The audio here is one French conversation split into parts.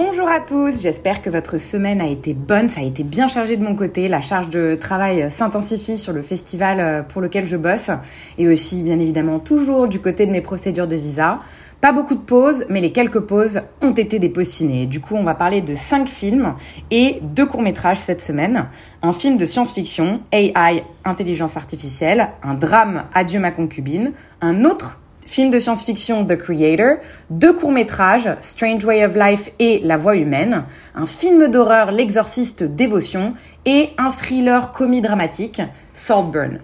Bonjour à tous, j'espère que votre semaine a été bonne, ça a été bien chargé de mon côté, la charge de travail s'intensifie sur le festival euh, pour lequel je bosse et aussi bien évidemment toujours du côté de mes procédures de visa. Pas beaucoup de pauses, mais les quelques pauses ont été ciné. Du coup, on va parler de cinq films et deux courts-métrages cette semaine. Un film de science-fiction, AI, intelligence artificielle, un drame, Adieu ma concubine, un autre film de science-fiction The Creator, deux courts-métrages, Strange Way of Life et La Voix humaine, un film d'horreur, L'exorciste Dévotion et un thriller comédie-dramatique, Saltburn.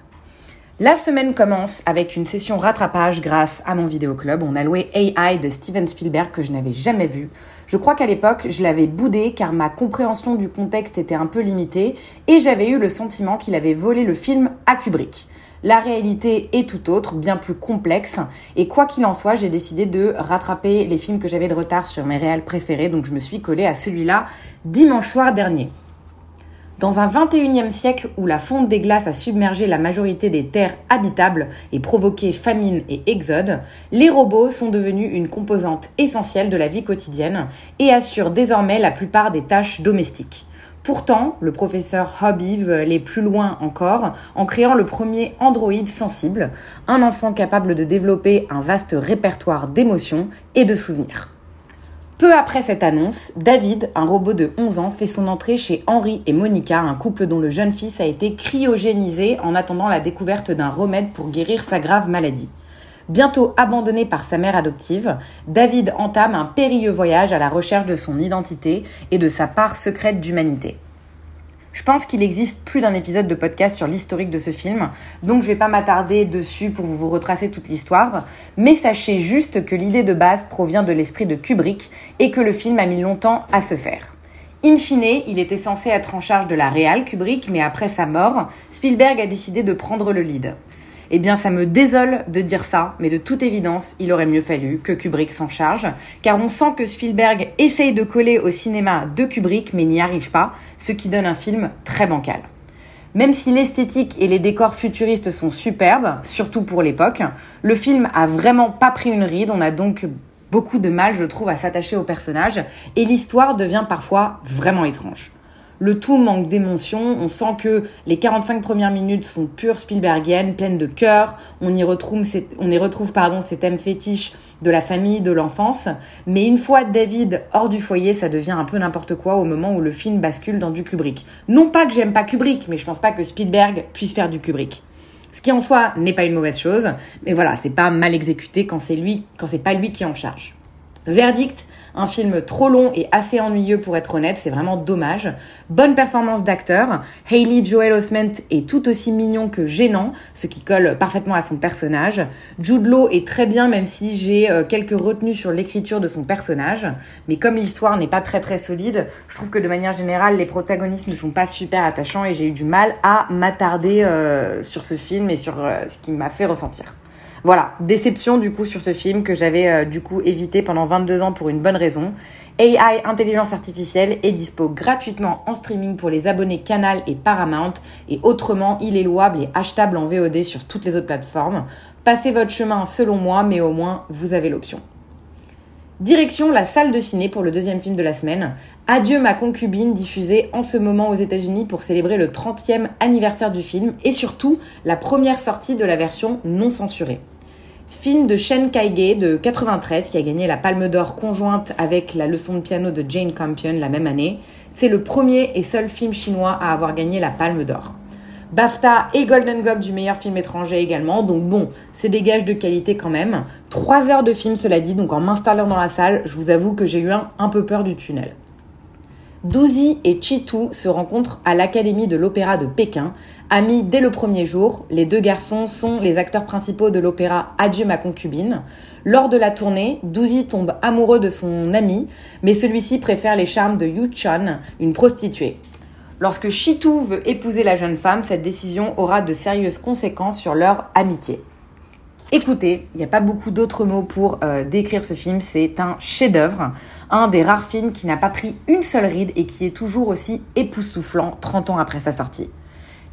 La semaine commence avec une session rattrapage grâce à mon vidéoclub. On a loué AI de Steven Spielberg que je n'avais jamais vu. Je crois qu'à l'époque, je l'avais boudé car ma compréhension du contexte était un peu limitée et j'avais eu le sentiment qu'il avait volé le film à Kubrick. La réalité est tout autre, bien plus complexe, et quoi qu'il en soit, j'ai décidé de rattraper les films que j'avais de retard sur mes réels préférés, donc je me suis collée à celui-là dimanche soir dernier. Dans un 21e siècle où la fonte des glaces a submergé la majorité des terres habitables et provoqué famine et exode, les robots sont devenus une composante essentielle de la vie quotidienne et assurent désormais la plupart des tâches domestiques. Pourtant, le professeur Hobby veut aller plus loin encore en créant le premier androïde sensible, un enfant capable de développer un vaste répertoire d'émotions et de souvenirs. Peu après cette annonce, David, un robot de 11 ans, fait son entrée chez Henri et Monica, un couple dont le jeune fils a été cryogénisé en attendant la découverte d'un remède pour guérir sa grave maladie. Bientôt abandonné par sa mère adoptive, David entame un périlleux voyage à la recherche de son identité et de sa part secrète d'humanité. Je pense qu'il existe plus d'un épisode de podcast sur l'historique de ce film, donc je vais pas m'attarder dessus pour vous retracer toute l'histoire, mais sachez juste que l'idée de base provient de l'esprit de Kubrick et que le film a mis longtemps à se faire. In fine, il était censé être en charge de la réal Kubrick, mais après sa mort, Spielberg a décidé de prendre le lead. Eh bien, ça me désole de dire ça, mais de toute évidence, il aurait mieux fallu que Kubrick s'en charge, car on sent que Spielberg essaye de coller au cinéma de Kubrick, mais n'y arrive pas, ce qui donne un film très bancal. Même si l'esthétique et les décors futuristes sont superbes, surtout pour l'époque, le film a vraiment pas pris une ride, on a donc beaucoup de mal, je trouve, à s'attacher au personnage, et l'histoire devient parfois vraiment étrange. Le tout manque d'émotion. On sent que les 45 premières minutes sont pures Spielbergiennes, pleines de cœur. On y retrouve, on y retrouve pardon, ces thèmes fétiches de la famille, de l'enfance. Mais une fois David hors du foyer, ça devient un peu n'importe quoi au moment où le film bascule dans du Kubrick. Non pas que j'aime pas Kubrick, mais je pense pas que Spielberg puisse faire du Kubrick. Ce qui en soi n'est pas une mauvaise chose, mais voilà, c'est pas mal exécuté quand c'est lui, quand c'est pas lui qui en charge. Verdict, un film trop long et assez ennuyeux pour être honnête, c'est vraiment dommage. Bonne performance d'acteur. Hayley Joel Osment est tout aussi mignon que gênant, ce qui colle parfaitement à son personnage. Jude Law est très bien même si j'ai euh, quelques retenues sur l'écriture de son personnage, mais comme l'histoire n'est pas très très solide, je trouve que de manière générale les protagonistes ne sont pas super attachants et j'ai eu du mal à m'attarder euh, sur ce film et sur euh, ce qui m'a fait ressentir. Voilà, déception du coup sur ce film que j'avais euh, du coup évité pendant 22 ans pour une bonne raison. AI Intelligence Artificielle est dispo gratuitement en streaming pour les abonnés Canal et Paramount et autrement il est louable et achetable en VOD sur toutes les autres plateformes. Passez votre chemin selon moi mais au moins vous avez l'option. Direction la salle de ciné pour le deuxième film de la semaine. Adieu ma concubine diffusé en ce moment aux États-Unis pour célébrer le 30e anniversaire du film et surtout la première sortie de la version non censurée. Film de Shen Kaige de 93 qui a gagné la Palme d'Or conjointe avec la leçon de piano de Jane Campion la même année. C'est le premier et seul film chinois à avoir gagné la Palme d'Or. BAFTA et Golden Globe du meilleur film étranger également, donc bon, c'est des gages de qualité quand même. Trois heures de film cela dit, donc en m'installant dans la salle, je vous avoue que j'ai eu un, un peu peur du tunnel. Douzi et Chitu se rencontrent à l'Académie de l'Opéra de Pékin. Amis dès le premier jour, les deux garçons sont les acteurs principaux de l'opéra Adieu ma concubine. Lors de la tournée, Douzi tombe amoureux de son ami, mais celui-ci préfère les charmes de Yu Chan, une prostituée. Lorsque Chitu veut épouser la jeune femme, cette décision aura de sérieuses conséquences sur leur amitié. Écoutez, il n'y a pas beaucoup d'autres mots pour euh, décrire ce film, c'est un chef-d'œuvre, un des rares films qui n'a pas pris une seule ride et qui est toujours aussi époustouflant 30 ans après sa sortie.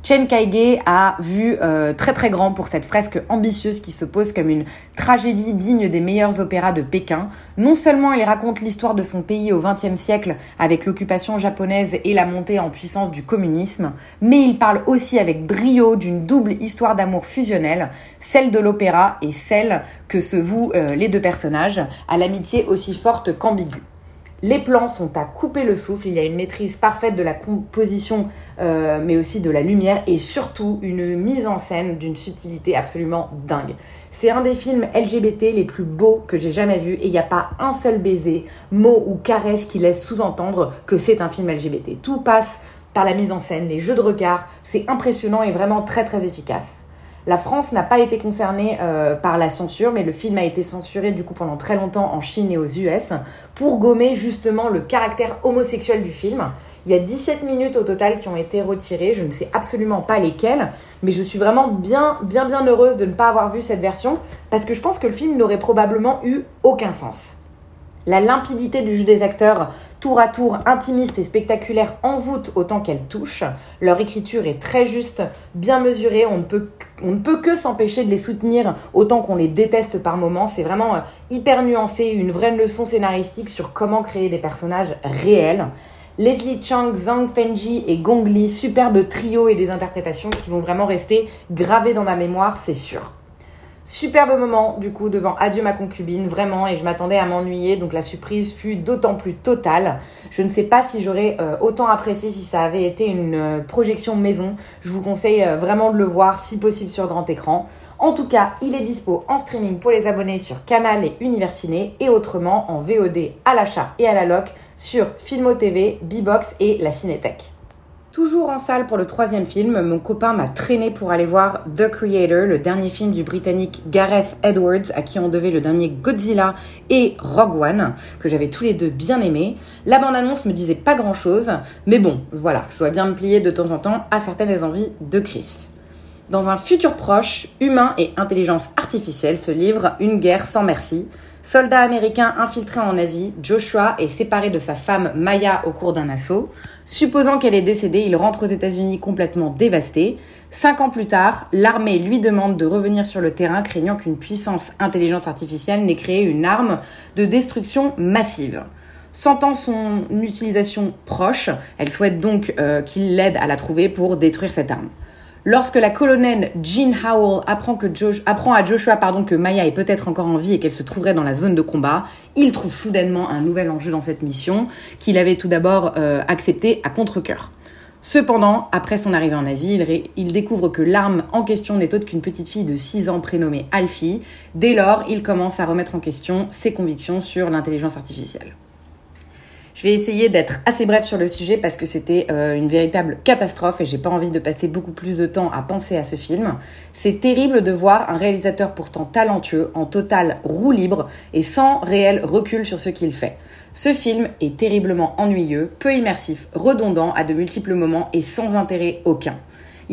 Chen Kaige a vu euh, très très grand pour cette fresque ambitieuse qui se pose comme une tragédie digne des meilleurs opéras de Pékin. Non seulement il raconte l'histoire de son pays au XXe siècle avec l'occupation japonaise et la montée en puissance du communisme, mais il parle aussi avec brio d'une double histoire d'amour fusionnelle, celle de l'opéra et celle que se vouent euh, les deux personnages, à l'amitié aussi forte qu'ambiguë. Les plans sont à couper le souffle, il y a une maîtrise parfaite de la composition, euh, mais aussi de la lumière, et surtout une mise en scène d'une subtilité absolument dingue. C'est un des films LGBT les plus beaux que j'ai jamais vu, et il n'y a pas un seul baiser, mot ou caresse qui laisse sous-entendre que c'est un film LGBT. Tout passe par la mise en scène, les jeux de regard, c'est impressionnant et vraiment très très efficace. La France n'a pas été concernée euh, par la censure, mais le film a été censuré du coup pendant très longtemps en Chine et aux US pour gommer justement le caractère homosexuel du film. Il y a 17 minutes au total qui ont été retirées, je ne sais absolument pas lesquelles, mais je suis vraiment bien bien bien heureuse de ne pas avoir vu cette version parce que je pense que le film n'aurait probablement eu aucun sens. La limpidité du jeu des acteurs tour à tour intimiste et spectaculaire envoûte autant qu'elle touche. Leur écriture est très juste, bien mesurée, on ne peut, on ne peut que s'empêcher de les soutenir autant qu'on les déteste par moments. C'est vraiment euh, hyper nuancé, une vraie leçon scénaristique sur comment créer des personnages réels. Leslie Chang, Zhang Fenji et Gong Li, superbe trio et des interprétations qui vont vraiment rester gravées dans ma mémoire, c'est sûr. Superbe moment du coup devant Adieu ma concubine, vraiment, et je m'attendais à m'ennuyer, donc la surprise fut d'autant plus totale. Je ne sais pas si j'aurais euh, autant apprécié si ça avait été une euh, projection maison. Je vous conseille euh, vraiment de le voir si possible sur grand écran. En tout cas, il est dispo en streaming pour les abonnés sur Canal et Universiné et autrement en VOD à l'achat et à la loc sur Filmo TV, Bbox et la Cinétech. Toujours en salle pour le troisième film, mon copain m'a traîné pour aller voir The Creator, le dernier film du britannique Gareth Edwards, à qui on devait le dernier Godzilla et Rogue One, que j'avais tous les deux bien aimés. La bande-annonce me disait pas grand-chose, mais bon, voilà, je dois bien me plier de temps en temps à certaines envies de Chris. Dans un futur proche, humain et intelligence artificielle se livrent une guerre sans merci. Soldat américain infiltré en Asie, Joshua est séparé de sa femme Maya au cours d'un assaut. Supposant qu'elle est décédée, il rentre aux États-Unis complètement dévasté. Cinq ans plus tard, l'armée lui demande de revenir sur le terrain, craignant qu'une puissance intelligence artificielle n'ait créé une arme de destruction massive. Sentant son utilisation proche, elle souhaite donc euh, qu'il l'aide à la trouver pour détruire cette arme. Lorsque la colonelle Jean Howell apprend, à Joshua pardon, que Maya est peut-être encore en vie et qu'elle se trouverait dans la zone de combat, il trouve soudainement un nouvel enjeu dans cette mission qu'il avait tout d'abord euh, accepté à contre-coeur. Cependant, après son arrivée en Asie, il, il découvre que l'arme en question n'est autre qu'une petite fille de 6 ans prénommée Alfie. Dès lors, il commence à remettre en question ses convictions sur l'intelligence artificielle. Je vais essayer d'être assez bref sur le sujet parce que c'était euh, une véritable catastrophe et j'ai pas envie de passer beaucoup plus de temps à penser à ce film. C'est terrible de voir un réalisateur pourtant talentueux en total roue libre et sans réel recul sur ce qu'il fait. Ce film est terriblement ennuyeux, peu immersif, redondant à de multiples moments et sans intérêt aucun.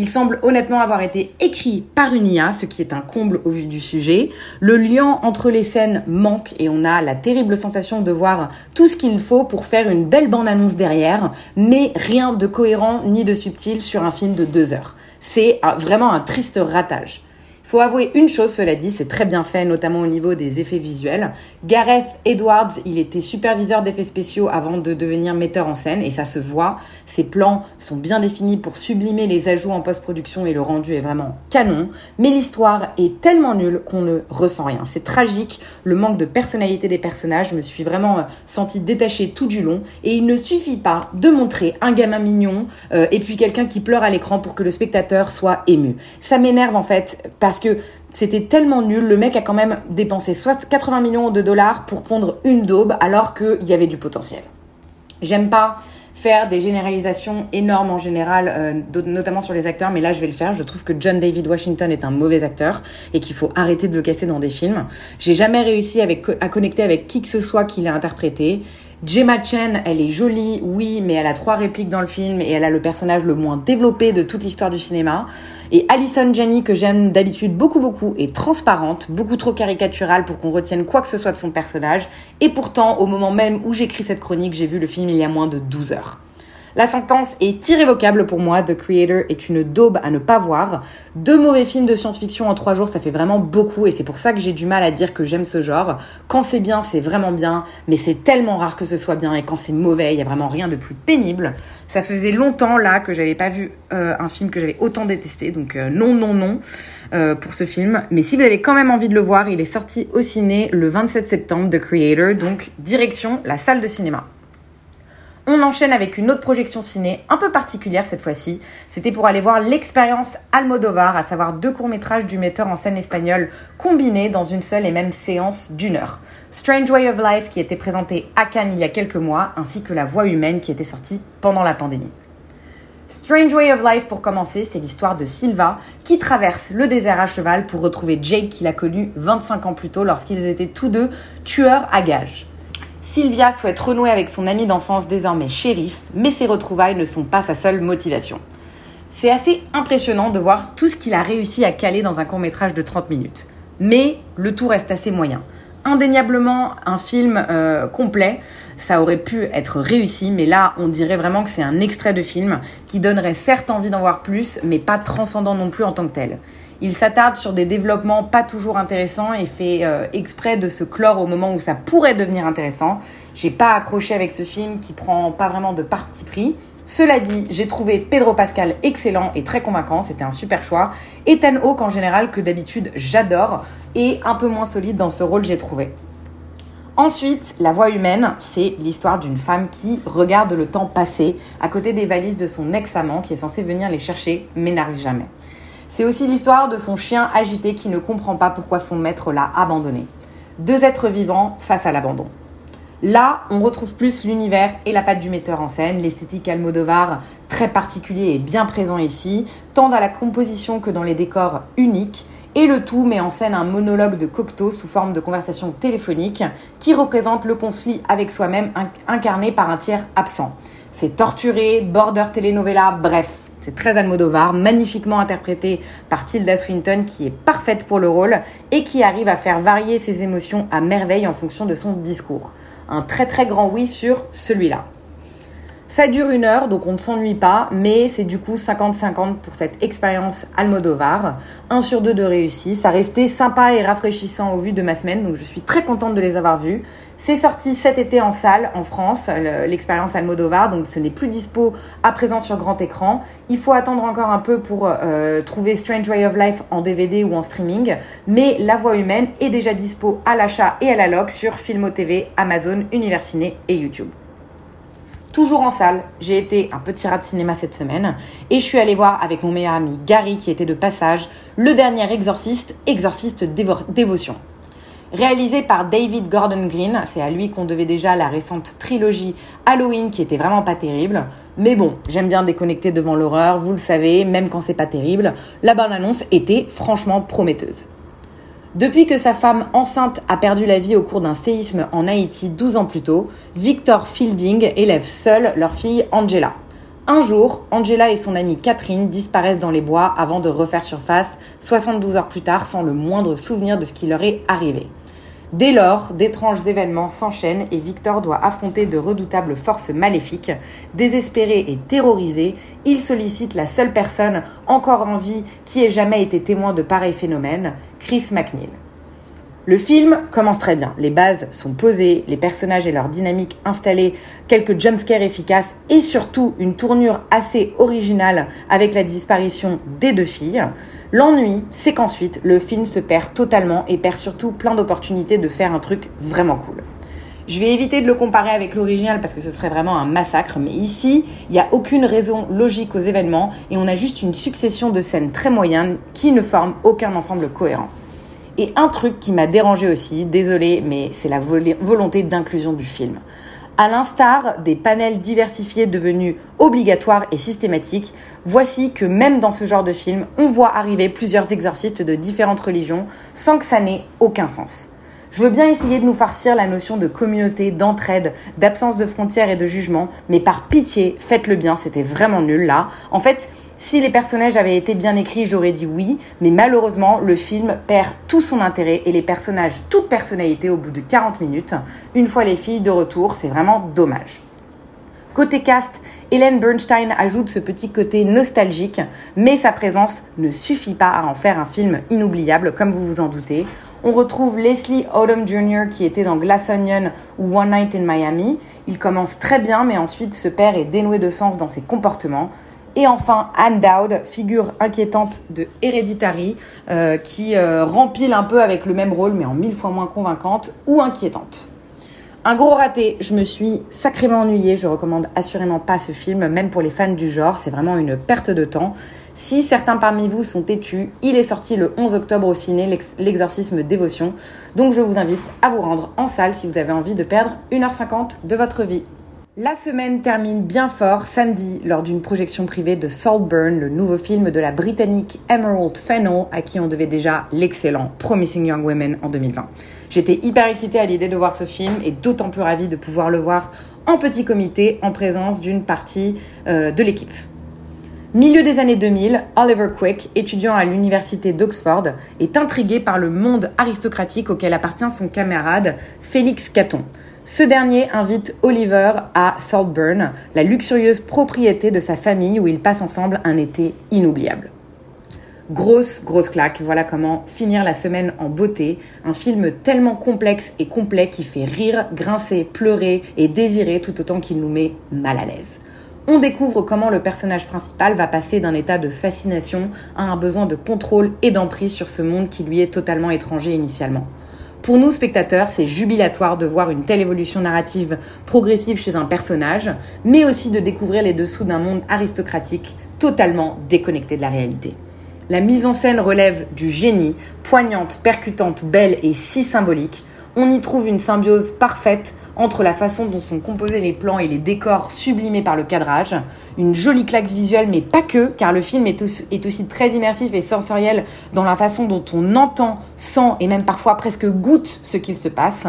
Il semble honnêtement avoir été écrit par une IA, ce qui est un comble au vu du sujet. Le lien entre les scènes manque et on a la terrible sensation de voir tout ce qu'il faut pour faire une belle bande-annonce derrière, mais rien de cohérent ni de subtil sur un film de deux heures. C'est vraiment un triste ratage. Faut avouer une chose, cela dit, c'est très bien fait, notamment au niveau des effets visuels. Gareth Edwards, il était superviseur d'effets spéciaux avant de devenir metteur en scène, et ça se voit. Ses plans sont bien définis pour sublimer les ajouts en post-production, et le rendu est vraiment canon. Mais l'histoire est tellement nulle qu'on ne ressent rien. C'est tragique, le manque de personnalité des personnages, je me suis vraiment euh, sentie détachée tout du long, et il ne suffit pas de montrer un gamin mignon, euh, et puis quelqu'un qui pleure à l'écran pour que le spectateur soit ému. Ça m'énerve en fait, parce parce que c'était tellement nul. Le mec a quand même dépensé soit 80 millions de dollars pour pondre une daube alors qu'il y avait du potentiel. J'aime pas faire des généralisations énormes en général, euh, notamment sur les acteurs, mais là je vais le faire. Je trouve que John David Washington est un mauvais acteur et qu'il faut arrêter de le casser dans des films. J'ai jamais réussi à connecter avec qui que ce soit qu'il a interprété. Gemma Chen, elle est jolie, oui, mais elle a trois répliques dans le film et elle a le personnage le moins développé de toute l'histoire du cinéma. Et Alison Janney, que j'aime d'habitude beaucoup beaucoup, est transparente, beaucoup trop caricaturale pour qu'on retienne quoi que ce soit de son personnage. Et pourtant, au moment même où j'écris cette chronique, j'ai vu le film il y a moins de 12 heures. La sentence est irrévocable pour moi. The Creator est une daube à ne pas voir. Deux mauvais films de science-fiction en trois jours, ça fait vraiment beaucoup et c'est pour ça que j'ai du mal à dire que j'aime ce genre. Quand c'est bien, c'est vraiment bien, mais c'est tellement rare que ce soit bien et quand c'est mauvais, il y a vraiment rien de plus pénible. Ça faisait longtemps là que j'avais pas vu euh, un film que j'avais autant détesté, donc euh, non, non, non euh, pour ce film. Mais si vous avez quand même envie de le voir, il est sorti au ciné le 27 septembre, The Creator, donc direction la salle de cinéma. On enchaîne avec une autre projection ciné, un peu particulière cette fois-ci. C'était pour aller voir l'expérience Almodovar, à savoir deux courts-métrages du metteur en scène espagnol combinés dans une seule et même séance d'une heure. Strange Way of Life qui était présenté à Cannes il y a quelques mois, ainsi que La Voix humaine qui était sortie pendant la pandémie. Strange Way of Life pour commencer, c'est l'histoire de Silva qui traverse le désert à cheval pour retrouver Jake qu'il a connu 25 ans plus tôt lorsqu'ils étaient tous deux tueurs à gages. Sylvia souhaite renouer avec son ami d'enfance désormais shérif, mais ses retrouvailles ne sont pas sa seule motivation. C'est assez impressionnant de voir tout ce qu'il a réussi à caler dans un court métrage de 30 minutes. Mais le tout reste assez moyen. Indéniablement un film euh, complet, ça aurait pu être réussi, mais là on dirait vraiment que c'est un extrait de film qui donnerait certes envie d'en voir plus, mais pas transcendant non plus en tant que tel. Il s'attarde sur des développements pas toujours intéressants et fait euh, exprès de se clore au moment où ça pourrait devenir intéressant. J'ai pas accroché avec ce film qui prend pas vraiment de parti pris. Cela dit, j'ai trouvé Pedro Pascal excellent et très convaincant, c'était un super choix. Ethan Hawke en général que d'habitude j'adore et un peu moins solide dans ce rôle j'ai trouvé. Ensuite, La Voix humaine, c'est l'histoire d'une femme qui regarde le temps passer à côté des valises de son ex-amant qui est censé venir les chercher mais n'arrive jamais. C'est aussi l'histoire de son chien agité qui ne comprend pas pourquoi son maître l'a abandonné. Deux êtres vivants face à l'abandon. Là, on retrouve plus l'univers et la patte du metteur en scène, l'esthétique Almodovar très particulier et bien présent ici, tant dans la composition que dans les décors uniques, et le tout met en scène un monologue de Cocteau sous forme de conversation téléphonique qui représente le conflit avec soi-même incarné par un tiers absent. C'est torturé, border telenovela, bref, c'est très Almodovar, magnifiquement interprété par Tilda Swinton qui est parfaite pour le rôle et qui arrive à faire varier ses émotions à merveille en fonction de son discours. Un très très grand oui sur celui-là. Ça dure une heure, donc on ne s'ennuie pas, mais c'est du coup 50-50 pour cette expérience Almodovar. Un sur deux de réussi. Ça restait sympa et rafraîchissant au vu de ma semaine, donc je suis très contente de les avoir vus. C'est sorti cet été en salle en France, l'expérience Almodovar, donc ce n'est plus dispo à présent sur grand écran. Il faut attendre encore un peu pour euh, trouver Strange Way of Life en DVD ou en streaming, mais La Voix humaine est déjà dispo à l'achat et à la log sur Filmo TV, Amazon, Universiné et YouTube. Toujours en salle, j'ai été un petit rat de cinéma cette semaine et je suis allée voir avec mon meilleur ami Gary qui était de passage le dernier exorciste, exorciste dévotion. Réalisé par David Gordon Green, c'est à lui qu'on devait déjà la récente trilogie Halloween qui était vraiment pas terrible. Mais bon, j'aime bien déconnecter devant l'horreur, vous le savez, même quand c'est pas terrible. La bonne annonce était franchement prometteuse. Depuis que sa femme enceinte a perdu la vie au cours d'un séisme en Haïti 12 ans plus tôt, Victor Fielding élève seul leur fille Angela. Un jour, Angela et son amie Catherine disparaissent dans les bois avant de refaire surface 72 heures plus tard sans le moindre souvenir de ce qui leur est arrivé. Dès lors, d'étranges événements s'enchaînent et Victor doit affronter de redoutables forces maléfiques. Désespéré et terrorisé, il sollicite la seule personne encore en vie qui ait jamais été témoin de pareils phénomènes, Chris McNeil. Le film commence très bien. Les bases sont posées, les personnages et leur dynamique installés, quelques jumpscares efficaces et surtout une tournure assez originale avec la disparition des deux filles. L'ennui, c'est qu'ensuite, le film se perd totalement et perd surtout plein d'opportunités de faire un truc vraiment cool. Je vais éviter de le comparer avec l'original parce que ce serait vraiment un massacre, mais ici, il n'y a aucune raison logique aux événements et on a juste une succession de scènes très moyennes qui ne forment aucun ensemble cohérent. Et un truc qui m'a dérangé aussi, désolé, mais c'est la volonté d'inclusion du film. À l'instar des panels diversifiés devenus obligatoires et systématiques, voici que même dans ce genre de film, on voit arriver plusieurs exorcistes de différentes religions sans que ça n'ait aucun sens. Je veux bien essayer de nous farcir la notion de communauté, d'entraide, d'absence de frontières et de jugement, mais par pitié, faites-le bien, c'était vraiment nul là. En fait, si les personnages avaient été bien écrits, j'aurais dit oui, mais malheureusement, le film perd tout son intérêt et les personnages toute personnalité au bout de 40 minutes. Une fois les filles de retour, c'est vraiment dommage. Côté cast, Hélène Bernstein ajoute ce petit côté nostalgique, mais sa présence ne suffit pas à en faire un film inoubliable, comme vous vous en doutez. On retrouve Leslie Odom Jr. qui était dans Glass Onion ou One Night in Miami. Il commence très bien, mais ensuite ce père est dénoué de sens dans ses comportements. Et enfin, Anne Dowd, figure inquiétante de Hereditary, euh, qui euh, rempile un peu avec le même rôle, mais en mille fois moins convaincante ou inquiétante. Un gros raté, je me suis sacrément ennuyée, je recommande assurément pas ce film, même pour les fans du genre, c'est vraiment une perte de temps. Si certains parmi vous sont têtus, il est sorti le 11 octobre au ciné, l'exorcisme dévotion, donc je vous invite à vous rendre en salle si vous avez envie de perdre 1h50 de votre vie. La semaine termine bien fort samedi lors d'une projection privée de Saltburn, le nouveau film de la britannique Emerald Fennell, à qui on devait déjà l'excellent Promising Young Women en 2020. J'étais hyper excitée à l'idée de voir ce film et d'autant plus ravie de pouvoir le voir en petit comité en présence d'une partie euh, de l'équipe. Milieu des années 2000, Oliver Quick, étudiant à l'université d'Oxford, est intrigué par le monde aristocratique auquel appartient son camarade Félix Caton. Ce dernier invite Oliver à Saltburn, la luxurieuse propriété de sa famille où ils passent ensemble un été inoubliable. Grosse, grosse claque, voilà comment finir la semaine en beauté. Un film tellement complexe et complet qui fait rire, grincer, pleurer et désirer tout autant qu'il nous met mal à l'aise. On découvre comment le personnage principal va passer d'un état de fascination à un besoin de contrôle et d'emprise sur ce monde qui lui est totalement étranger initialement. Pour nous, spectateurs, c'est jubilatoire de voir une telle évolution narrative progressive chez un personnage, mais aussi de découvrir les dessous d'un monde aristocratique totalement déconnecté de la réalité. La mise en scène relève du génie, poignante, percutante, belle et si symbolique, on y trouve une symbiose parfaite entre la façon dont sont composés les plans et les décors sublimés par le cadrage, une jolie claque visuelle, mais pas que, car le film est aussi, très immersif et sensoriel dans la façon dont on entend, sent et même parfois presque goûte ce qu'il se passe.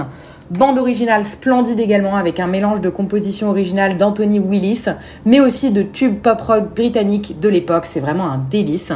Bande originale splendide également avec un mélange de composition originale d'Anthony Willis, mais aussi de tubes pop rock britanniques de l'époque. C'est vraiment un délice.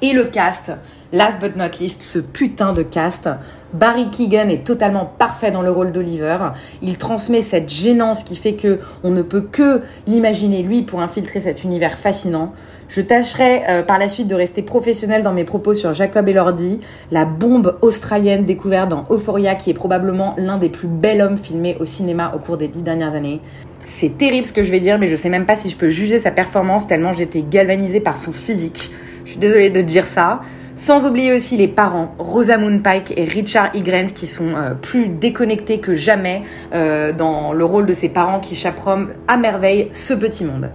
Et le cast, last but not least, ce putain de cast. Barry Keegan est totalement parfait dans le rôle d'Oliver. Il transmet cette gênance qui fait que on ne peut que l'imaginer lui pour infiltrer cet univers fascinant. Je tâcherai euh, par la suite de rester professionnel dans mes propos sur Jacob Elordi, la bombe australienne découverte dans Euphoria qui est probablement l'un des plus bels hommes filmés au cinéma au cours des dix dernières années. C'est terrible ce que je vais dire, mais je sais même pas si je peux juger sa performance tellement j'étais galvanisée par son physique. Je suis désolée de dire ça. Sans oublier aussi les parents, Rosamund Pike et Richard E. Grant, qui sont euh, plus déconnectés que jamais euh, dans le rôle de ces parents qui chaperonnent à merveille ce petit monde.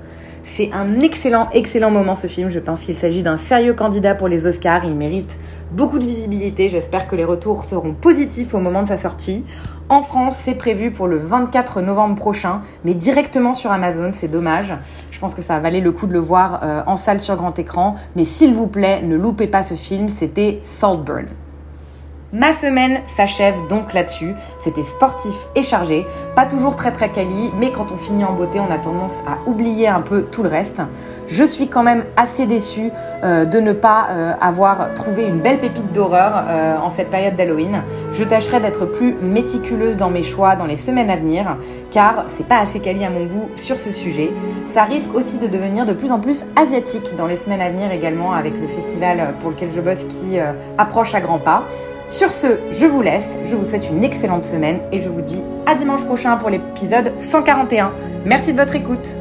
C'est un excellent, excellent moment ce film. Je pense qu'il s'agit d'un sérieux candidat pour les Oscars. Il mérite beaucoup de visibilité. J'espère que les retours seront positifs au moment de sa sortie. En France, c'est prévu pour le 24 novembre prochain, mais directement sur Amazon, c'est dommage. Je pense que ça valait le coup de le voir euh, en salle sur grand écran, mais s'il vous plaît, ne loupez pas ce film, c'était Saltburn. Ma semaine s'achève donc là-dessus. C'était sportif et chargé, pas toujours très très quali, mais quand on finit en beauté, on a tendance à oublier un peu tout le reste. Je suis quand même assez déçue euh, de ne pas euh, avoir trouvé une belle pépite d'horreur euh, en cette période d'Halloween. Je tâcherai d'être plus méticuleuse dans mes choix dans les semaines à venir, car c'est pas assez quali à mon goût sur ce sujet. Ça risque aussi de devenir de plus en plus asiatique dans les semaines à venir également avec le festival pour lequel je bosse qui approche à grands pas. Sur ce, je vous laisse, je vous souhaite une excellente semaine et je vous dis à dimanche prochain pour l'épisode 141. Merci de votre écoute.